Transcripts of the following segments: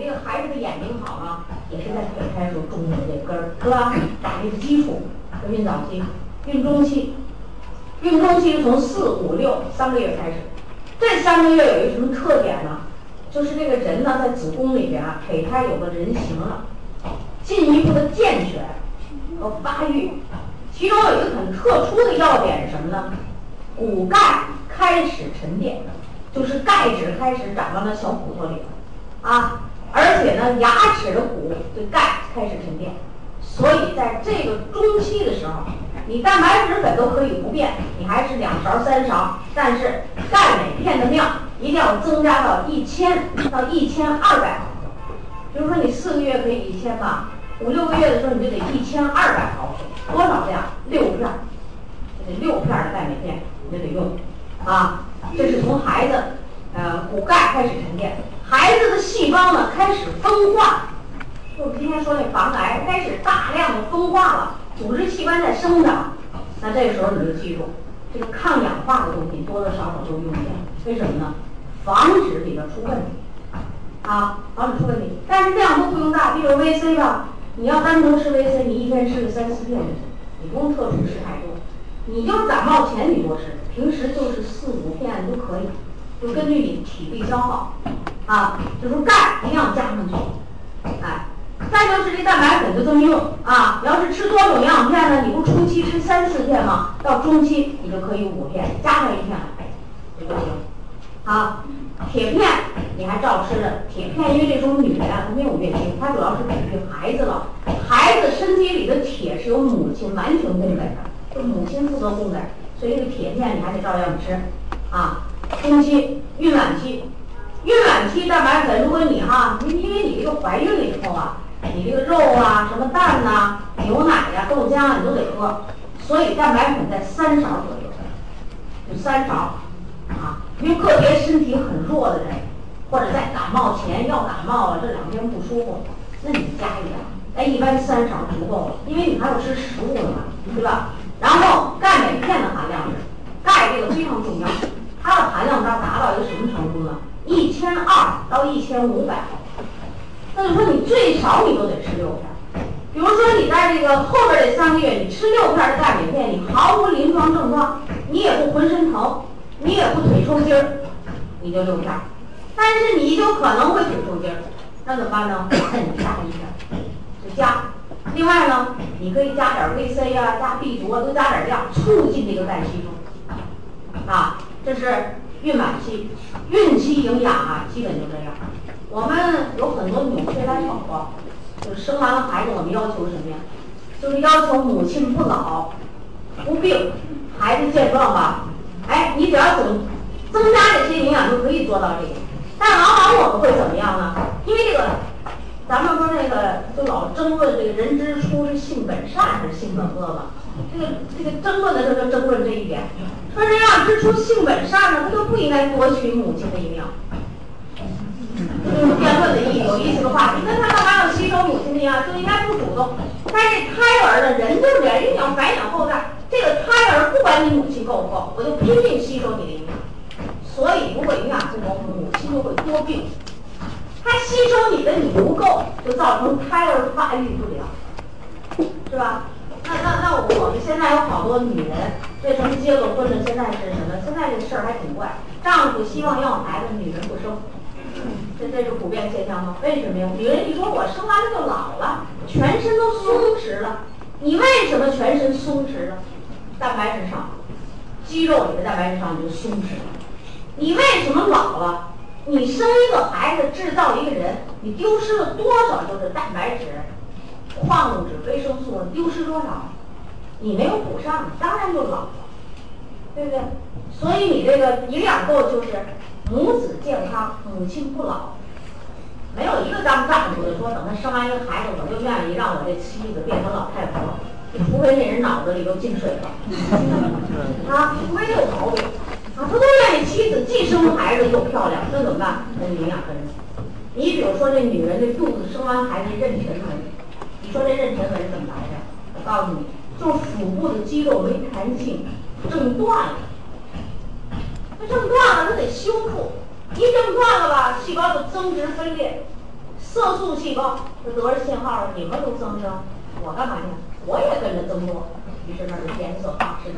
这个孩子的眼睛好呢，也是在胚胎时候种的这根儿，是吧？打这个基础，这孕早期、孕中期，孕中期从四五六三个月开始，这三个月有一个什么特点呢？就是这个人呢，在子宫里边啊，胚胎有个人形了，进一步的健全和发育。其中有一个很特殊的要点是什么呢？骨钙开始沉淀，就是钙质开始长到那小骨头里了啊，而且呢，牙齿的骨对钙开始沉淀，所以在这个中期的时候，你蛋白质粉都可以不变，你还是两勺三勺，但是钙镁片的量。一定要增加到一千到一千二百毫克，比如说你四个月可以一千吧，五六个月的时候你就得一千二百毫克，多少量？六片，这六片的钙镁片你就得用，啊，这是从孩子呃骨钙开始沉淀，孩子的细胞呢开始分化，就今天说那防癌开始大量的分化了，组织器官在生长，那这个时候你就记住，这个抗氧化的东西多多少少都用点，为什么呢？防止里边出问题，啊，防止出问题，但是量都不用大，比如 VC 吧，你要单独吃 VC，你一天吃个三四片就行，你不用特殊吃太多，你就感冒前你多吃，平时就是四五片都可以，就根据你体力消耗，啊，就是钙一定要加上去，哎，再就是这蛋白粉就这么用啊，你要是吃多种营养片呢，你不初期吃三四片吗？到中期你就可以五片，加上一片就行。啊，铁片你还照吃的。铁片因为这时候女人啊她没有月经，她主要是给育孩子了。孩子身体里的铁是由母亲完全供给的，就母亲负责供给，所以这个铁片你还得照样吃。啊，中期、孕晚期，孕晚期蛋白粉，如果你哈，因因为你这个怀孕了以后啊，你这个肉啊、什么蛋呐、牛奶呀、豆浆啊，你都得喝，所以蛋白粉在三勺左右，就三勺。啊，因为个别身体很弱的人，或者在感冒前要感冒了，这两天不舒服，那你加一点，哎，一般三勺足够了，因为你还要吃食物的嘛，对吧？千五百毫克，那就说你最少你都得吃六片，比如说你在这个后边这三个月，你吃六片的钙镁片，你毫无临床症状，你也不浑身疼。你也不腿抽筋儿，你就六片，但是你就可能会腿抽筋儿，那怎么办呢？那你加一片，就加。另外呢，你可以加点 VC 啊，加 B 族啊，多加点量，促进这个钙吸收。啊，这是孕晚期，孕期营养啊，基本就这样。我们有很多纽崔莱宝宝，就是生完了孩子，我们要求什么呀？就是要求母亲不老、不病，孩子健壮吧。哎，你只要增增加这些营养就可以做到这个，但往往我们会怎么样呢？因为这个，咱们说那个就老争论这个人之初是性本善还是性本恶吧？这个这个争论的时候就争论这一点，说人要之初性本善呢，他就不应该夺取母亲的营养。这是辩论的意义有意思的话题，跟他干嘛要吸收母亲的营养？就应该不主动。但是胎儿呢，人就是这样，因为要繁衍后代。这个胎儿不管你母亲够不够，我就拼命吸收你的营养。所以如果营养不够，母亲就会多病。它吸收你的你不够，就造成胎儿发育不良，是吧？那那那我们现在有好多女人，为什么结了婚了？现在是什么？现在这事儿还挺怪，丈夫希望要孩子，女人不生，这这是普遍现象吗？为什么呀？女人一说我生完了就老了，全身都松弛了。你为什么全身松弛了？蛋白质少，肌肉里的蛋白质少你就松弛了。你为什么老了？你生一个孩子，制造一个人，你丢失了多少就是蛋白质、矿物质、维生素？丢失多少？你没有补上，当然就老了，对不对？所以你这个营养够，就是母子健康，母亲不老。没有一个当丈夫的说，等他生完一个孩子，我就愿意让我这妻子变成老太婆。除非那人脑子里头进水了，啊，除非有毛病，啊，他都愿意妻子既生孩子又漂亮，那怎么办？那营养跟上。你比如说这女人这肚子生完孩子妊娠纹，你说这妊娠纹怎么来的？我告诉你，就是腹部的肌肉没弹性，挣断了。那挣断了，它得修复。一挣断了吧，细胞就增殖分裂，色素细胞就得了信号了，你们都增生，我干嘛去？我也跟着增多，于是那就颜色化身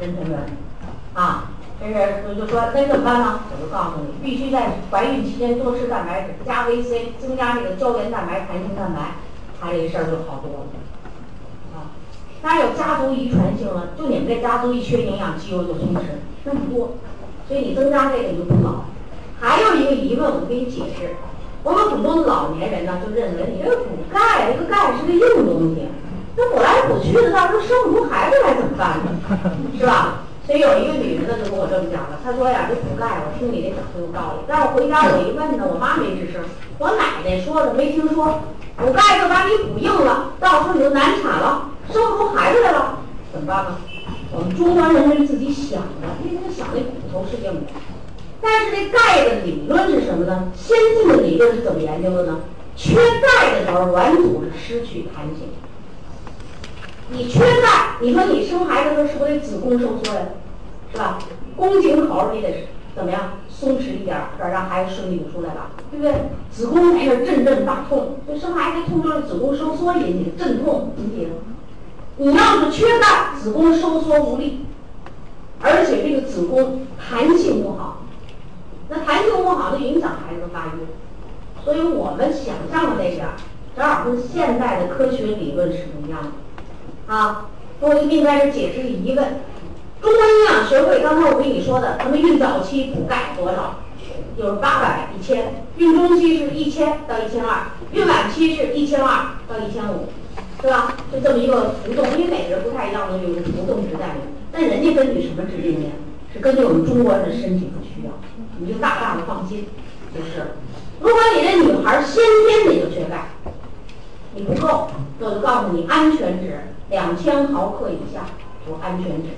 人成人，啊，这是就就说那怎么办呢？我就告诉你，必须在怀孕期间多吃蛋白质，加维 C，增加这个胶原蛋白、弹性蛋白，它这个事儿就好多了，啊，当然有家族遗传性了，就你们这家族一缺营养，肌肉就松弛，那不多，所以你增加这个你就不老。还有一个疑问，我给你解释。我们很多老年人呢，就认为你这个补钙，这个钙是个硬东西，那补来补去的，到时候生不出孩子来怎么办呢？是吧？所以有一个女人呢，就跟我这么讲了，她说呀，这补钙，我听你这讲的有道理，但是我回家我一问呢，我妈没吱声，我奶奶说的没听说，补钙就把你补硬了，到时候你就难产了，生不出孩子来了，怎么办呢？我们中国人是自己想的，因为他想那骨头是硬的。但是这钙的理论是什么呢？先进的理论是怎么研究的呢？缺钙的时候，软组织失去弹性。你缺钙，你说你生孩子的时候是不是得子宫收缩呀？是吧？宫颈口你得怎么样？松弛一点儿，让孩子顺利的出来吧，对不对？子宫在那阵阵大痛，这生孩子痛就是子宫收缩引起的，阵痛引起的。你要是缺钙，子宫收缩无力，而且这个子宫弹性不好。那弹性不好就影响孩子发育，所以我们想象的那边正好跟现代的科学理论是不一样的啊。我就给你在这解释疑问：中国营养学会刚才我跟你说的，他们孕早期补钙多少？就是八百、一千；孕中期是一千到一千二；孕晚期是一千二到一千五，是吧？就这么一个浮动，因为每个人不太一样的有个浮动值在里面。但人家根据什么制定的？是根据我们中国人的身体和需要。你就大大的放心，就是。如果你这女孩先天你就缺钙，你不够，那我就告诉你安全值两千毫克以下有安全值。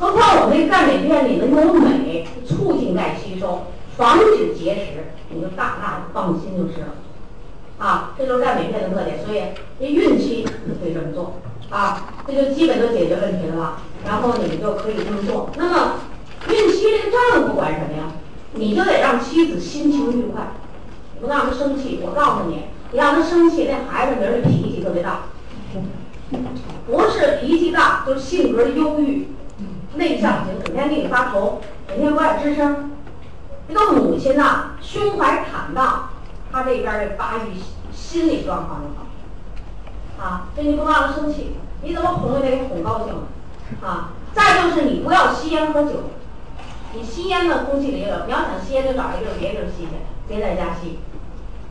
何况我们这钙镁片里能有镁，促进钙吸收，防止结石，你就大大的放心就是了。啊，这就是钙镁片的特点，所以这孕期你可以这么做啊，这就基本就解决问题了吧？然后你们就可以这么做。那么孕期这个丈夫管什么呀？你就得让妻子心情愉快，不让她生气。我告诉你，你让她生气，那孩子明儿脾气特别大，不是脾气大，就是性格忧郁、内向型，整天给你发愁，整天不爱吱声。这个母亲呐，胸怀坦荡，他这边的发育心理状况就好。啊，所以你不让他生气，你怎么哄也得哄高兴了啊。再就是你不要吸烟喝酒。你吸烟呢，空气里有。你要想吸烟，就找一个别地儿吸去，别在家吸。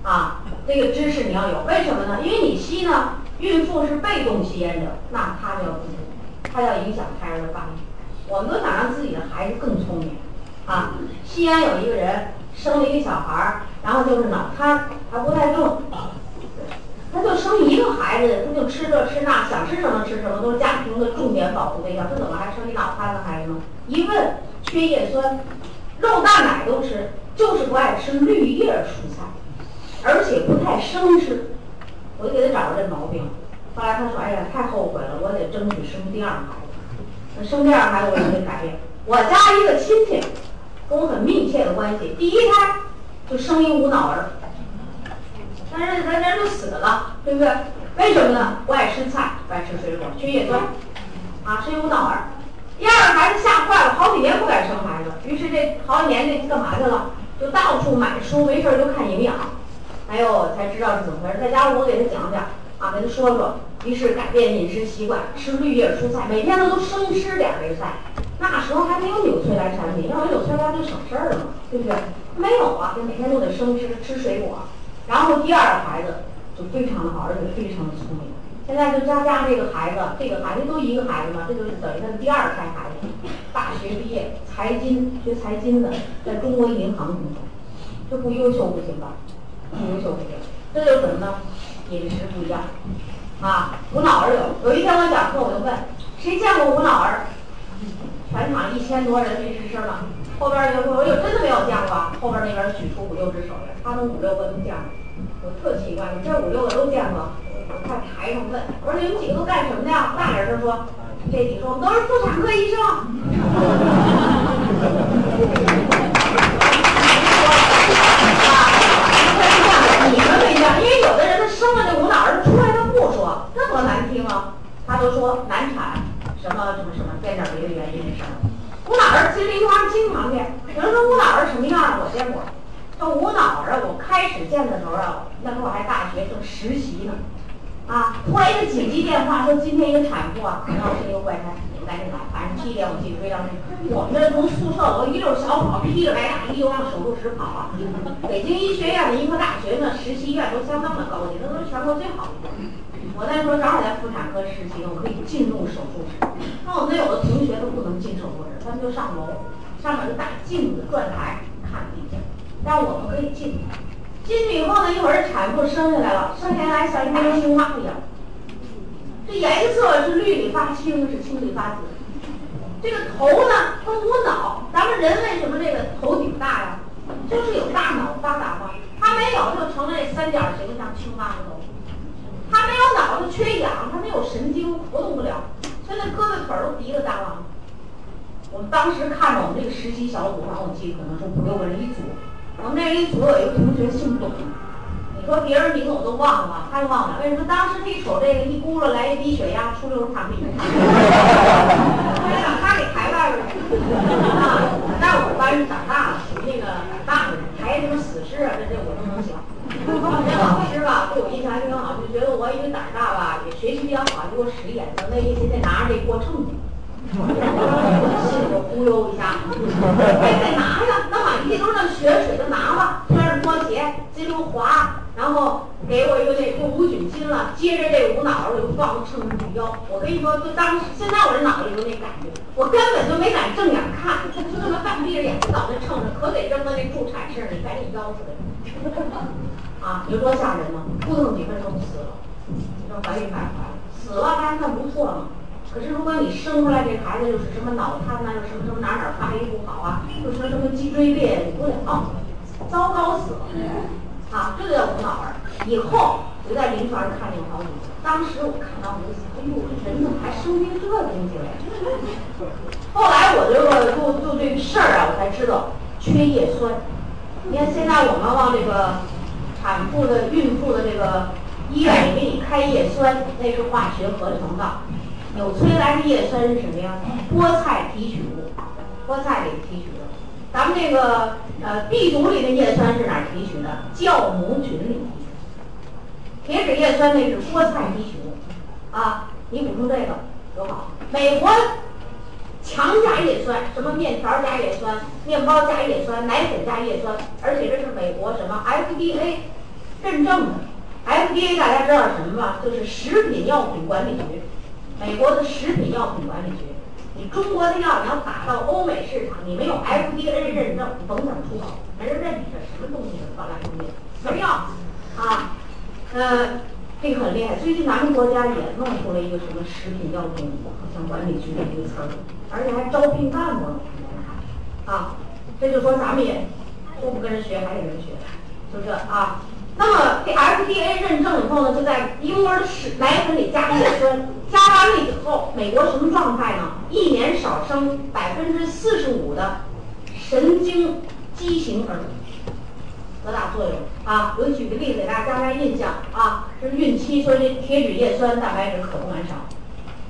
啊，这个知识你要有。为什么呢？因为你吸呢，孕妇是被动吸烟者，那她就要注意，她要影响胎儿的发育。我们都想让自己的孩子更聪明。啊，吸烟有一个人生了一个小孩儿，然后就是脑瘫，还不太重，他就生一个孩子，他就吃这吃那，想吃什么吃什么，都是家庭的重点保护对象。他怎么还生一脑瘫的孩子呢？一问。缺叶酸，肉蛋奶都吃，就是不爱吃绿叶蔬菜，而且不太生吃。我就给他找这毛病。后来他说：“哎呀，太后悔了，我得争取生第二孩子。那生第二孩子我也得改变。我家一个亲戚跟我很密切的关系，第一胎就生一无脑儿，但是人人就死了，对不对？为什么呢？不爱吃菜，不爱吃水果，缺叶酸，啊，生一无脑儿。”第二个孩子吓坏了，好几年不敢生孩子，于是这好几年这干嘛去了？就到处买书，没事儿就看营养。哎呦，才知道是怎么回事。在家我给他讲讲，啊，给他说说。于是改变饮食习惯，吃绿叶蔬菜，每天他都生吃点这菜。那时候还没有纽崔莱产品，要有纽崔莱就省事儿了嘛，对不对？没有啊，就每天都得生吃吃水果。然后第二个孩子就非常的好，而且非常的聪明。现在就家家这个孩子，这个孩子都一个孩子嘛，这就是等于他第二胎孩子。大学毕业，财经学财经的，在中国银行工作，这不优秀不行吧？不优秀不行，这就是什么呢？饮食不一样啊。无脑儿有，有一天我讲课我就问，谁见过无脑儿？全场一千多人没吱声了。后边儿就说，我有真的没有见过。后边儿那边儿举出五六只手来，他们五六个都见过。我特奇怪，这五六个都见过？我在台上问，我说你们几个都干什么的呀？大点声说，这几个说我们都是妇产科医生。啊，你们没见过，你们没见这无脑儿啊，我开始见的时候啊，那时候我还大学正实习呢，啊，突然一个紧急电话说今天一个产妇啊，可能是一个怪胎，你们赶紧来，反正七点我记得非常清楚。我们这从宿舍楼一溜小跑，披着白大衣就往手术室跑啊。北京医学院的医科大学呢，实习医院都相当的高级，那都是全国最好的。我那时候正好在妇产科实习，我可以进入手术室。那我们有的同学都不能进手术室，他们就上楼，上面有大镜子、转台看地下。但我们可以进。进去以后呢，一会儿产妇生下来了，生下来像一大青蛙一样。这颜色是绿里发青，是青里发紫。这个头呢，它无脑。咱们人为什么这个头顶大呀？就是有大脑发达嘛。它没有，就成了这三角形，像青蛙的头。它没有脑子，缺氧，它没有神经，活动不了。所以那胳膊腿儿都提了大了。我们当时看着我们这个实习小组，然后我记得可能是五六个人一组。我们那一组有一个同学姓董，你说别人名字我都忘了，他忘了。为什么？当时一瞅这个一咕噜来一低血压，出溜躺地上。后来把他给抬外边去啊！在我们班长大了，属于那个胆大的人，抬什么死尸啊，这这我都能行。我们这老师吧，对我印象还挺好，就觉得我因为胆大吧，也学习比较好，给我使眼色，那意思得拿着这锅秤去。心里就忽悠一下，哎，得拿呀，那满地都是那血水，就拿吧，穿上拖鞋，进入滑，然后给我一个那用无菌巾了，接着这无脑儿我就放秤上去腰。我跟你说，就当时现在我这脑子里有那感觉，我根本就没敢正眼看，就这么半闭着眼睛倒那秤上，可得扔到那助产室里，赶紧腰出来。啊，你说多吓人吗？扑腾几分钟死了，你说怀孕还怀了，死了还算不错嘛。可是如果你生出来这孩子又是什么脑瘫呐，又什么什么哪哪发育不好啊，又什么什么脊椎裂，你不了，糟糕死了，啊，这就叫无脑儿。以后我在临床上看见好几个，当时我看到我就想，哎呦，人怎么还生病这东西来？后来我就就就这个事儿啊，我才知道缺叶酸。你看现在我们往这个产妇的、孕妇的这个医院里给你开叶酸，那是化学合成的。纽崔莱的叶酸是什么呀？菠菜提取物，菠菜里提取的。咱们这个呃 B 族里的叶酸是哪儿提取的？酵母菌里。铁质叶酸那是菠菜提取物，啊，你补充这个多好。美国强加叶酸，什么面条加叶酸，面包加叶酸，奶粉加叶酸，而且这是美国什么 FDA 认证的。FDA 大家知道什么吧？就是食品药品管理局。美国的食品药品管理局，你中国的药你要打到欧美市场，你没有 FDA 认证，你甭想出口，没人认你这什么东西，高压工业，没药啊，呃，这个很厉害。最近咱们国家也弄出了一个什么食品药品好像管理局的一个词儿，而且还招聘干部，啊，这就说咱们也都不跟人学，还得人学，就这啊。那么这 FDA 认证以后呢，就在婴儿食奶粉里加叶酸，加完了以后，美国什么状态呢？一年少生百分之四十五的神经畸形儿童，多大作用啊？我举个例子给大家加加印象啊，是孕期，所以这铁质叶酸、蛋白质可不能少。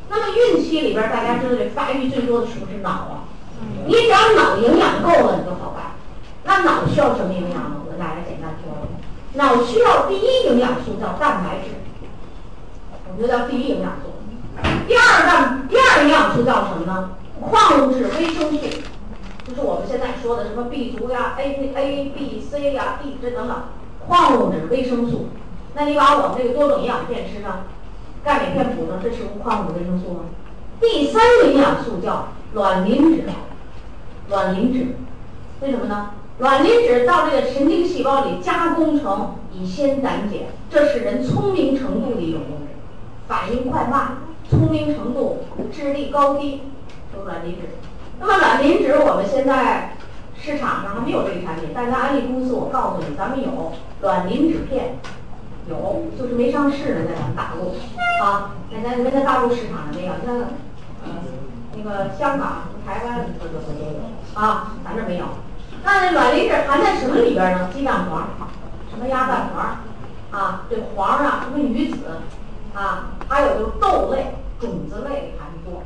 那么孕期里边，大家知道这发育最多的是不是脑啊？你只要脑营养够了，你就好办。那脑需要什么营养呢？我给大家简单说说。脑需要第一营养素叫蛋白质，我们就叫第一营养素。第二蛋第二营养素叫什么呢？矿物质、维生素，就是我们现在说的什么 B 族呀、A、A、B、C 呀、D 这等等，矿物质、维生素。那你把我们这个多种营养片吃上，钙镁片补上，这是不矿物质、维生素吗？第三个营养素叫卵磷脂，卵磷脂，为什么呢？卵磷脂到这个神经细胞里加工成乙酰胆碱，这是人聪明程度的一种物质，反应快慢、聪明程度、智力高低，有卵磷脂。那么卵磷脂我们现在市场上还没有这个产品，但是安利公司我告诉你，咱们有卵磷脂片，有就是没上市呢，在咱们大陆啊，在咱在大陆市场上没有，像呃那个香港、台湾这这都有啊，咱这没有。那这卵磷脂含在什么里边呢？鸡蛋黄，什么鸭蛋黄，啊，这黄啊，什么鱼子，啊，还有就是豆类、种子类里含的多。